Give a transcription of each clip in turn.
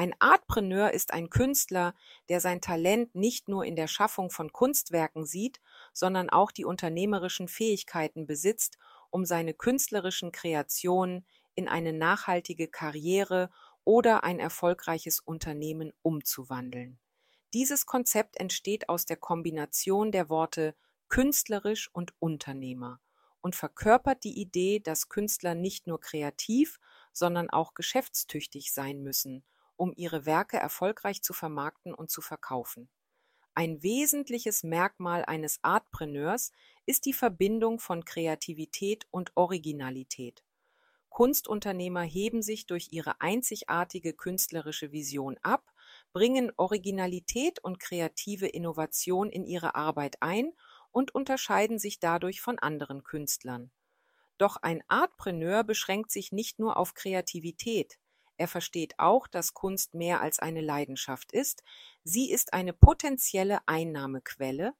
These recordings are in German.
Ein Artpreneur ist ein Künstler, der sein Talent nicht nur in der Schaffung von Kunstwerken sieht, sondern auch die unternehmerischen Fähigkeiten besitzt, um seine künstlerischen Kreationen in eine nachhaltige Karriere oder ein erfolgreiches Unternehmen umzuwandeln. Dieses Konzept entsteht aus der Kombination der Worte künstlerisch und Unternehmer und verkörpert die Idee, dass Künstler nicht nur kreativ, sondern auch geschäftstüchtig sein müssen, um ihre Werke erfolgreich zu vermarkten und zu verkaufen. Ein wesentliches Merkmal eines Artpreneurs ist die Verbindung von Kreativität und Originalität. Kunstunternehmer heben sich durch ihre einzigartige künstlerische Vision ab, bringen Originalität und kreative Innovation in ihre Arbeit ein und unterscheiden sich dadurch von anderen Künstlern. Doch ein Artpreneur beschränkt sich nicht nur auf Kreativität. Er versteht auch, dass Kunst mehr als eine Leidenschaft ist. Sie ist eine potenzielle Einnahmequelle.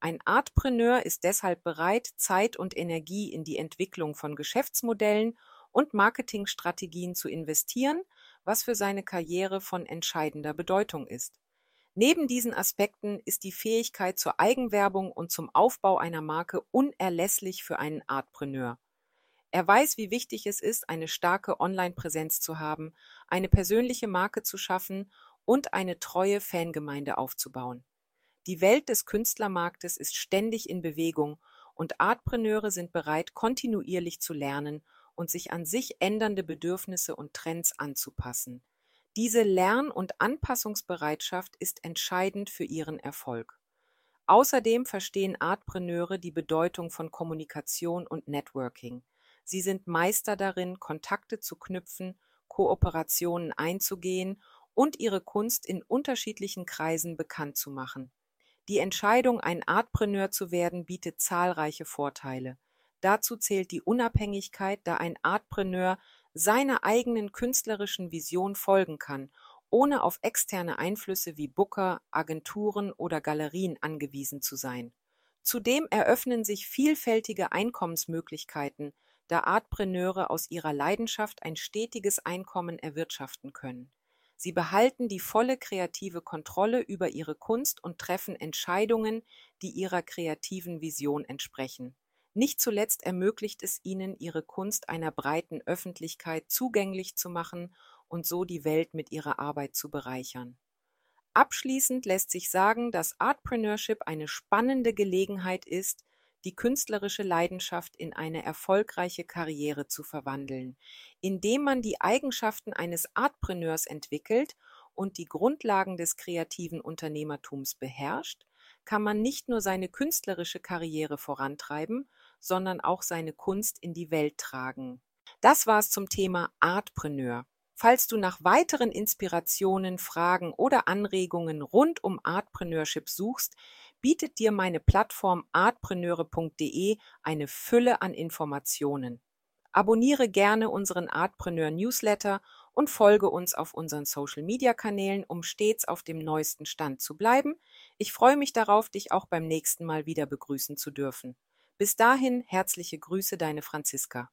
Ein Artpreneur ist deshalb bereit, Zeit und Energie in die Entwicklung von Geschäftsmodellen und Marketingstrategien zu investieren, was für seine Karriere von entscheidender Bedeutung ist. Neben diesen Aspekten ist die Fähigkeit zur Eigenwerbung und zum Aufbau einer Marke unerlässlich für einen Artpreneur. Er weiß, wie wichtig es ist, eine starke Online-Präsenz zu haben, eine persönliche Marke zu schaffen und eine treue Fangemeinde aufzubauen. Die Welt des Künstlermarktes ist ständig in Bewegung und Artpreneure sind bereit, kontinuierlich zu lernen und sich an sich ändernde Bedürfnisse und Trends anzupassen. Diese Lern- und Anpassungsbereitschaft ist entscheidend für ihren Erfolg. Außerdem verstehen Artpreneure die Bedeutung von Kommunikation und Networking. Sie sind Meister darin, Kontakte zu knüpfen, Kooperationen einzugehen und ihre Kunst in unterschiedlichen Kreisen bekannt zu machen. Die Entscheidung, ein Artpreneur zu werden, bietet zahlreiche Vorteile. Dazu zählt die Unabhängigkeit, da ein Artpreneur seiner eigenen künstlerischen Vision folgen kann, ohne auf externe Einflüsse wie Booker, Agenturen oder Galerien angewiesen zu sein. Zudem eröffnen sich vielfältige Einkommensmöglichkeiten, da Artpreneure aus ihrer Leidenschaft ein stetiges Einkommen erwirtschaften können. Sie behalten die volle kreative Kontrolle über ihre Kunst und treffen Entscheidungen, die ihrer kreativen Vision entsprechen. Nicht zuletzt ermöglicht es ihnen, ihre Kunst einer breiten Öffentlichkeit zugänglich zu machen und so die Welt mit ihrer Arbeit zu bereichern. Abschließend lässt sich sagen, dass Artpreneurship eine spannende Gelegenheit ist, die künstlerische Leidenschaft in eine erfolgreiche Karriere zu verwandeln, indem man die Eigenschaften eines Artpreneurs entwickelt und die Grundlagen des kreativen Unternehmertums beherrscht, kann man nicht nur seine künstlerische Karriere vorantreiben, sondern auch seine Kunst in die Welt tragen. Das war's zum Thema Artpreneur. Falls du nach weiteren Inspirationen, Fragen oder Anregungen rund um Artpreneurship suchst, bietet dir meine Plattform artpreneure.de eine Fülle an Informationen. Abonniere gerne unseren Artpreneur Newsletter und folge uns auf unseren Social Media Kanälen, um stets auf dem neuesten Stand zu bleiben. Ich freue mich darauf, dich auch beim nächsten Mal wieder begrüßen zu dürfen. Bis dahin herzliche Grüße, deine Franziska.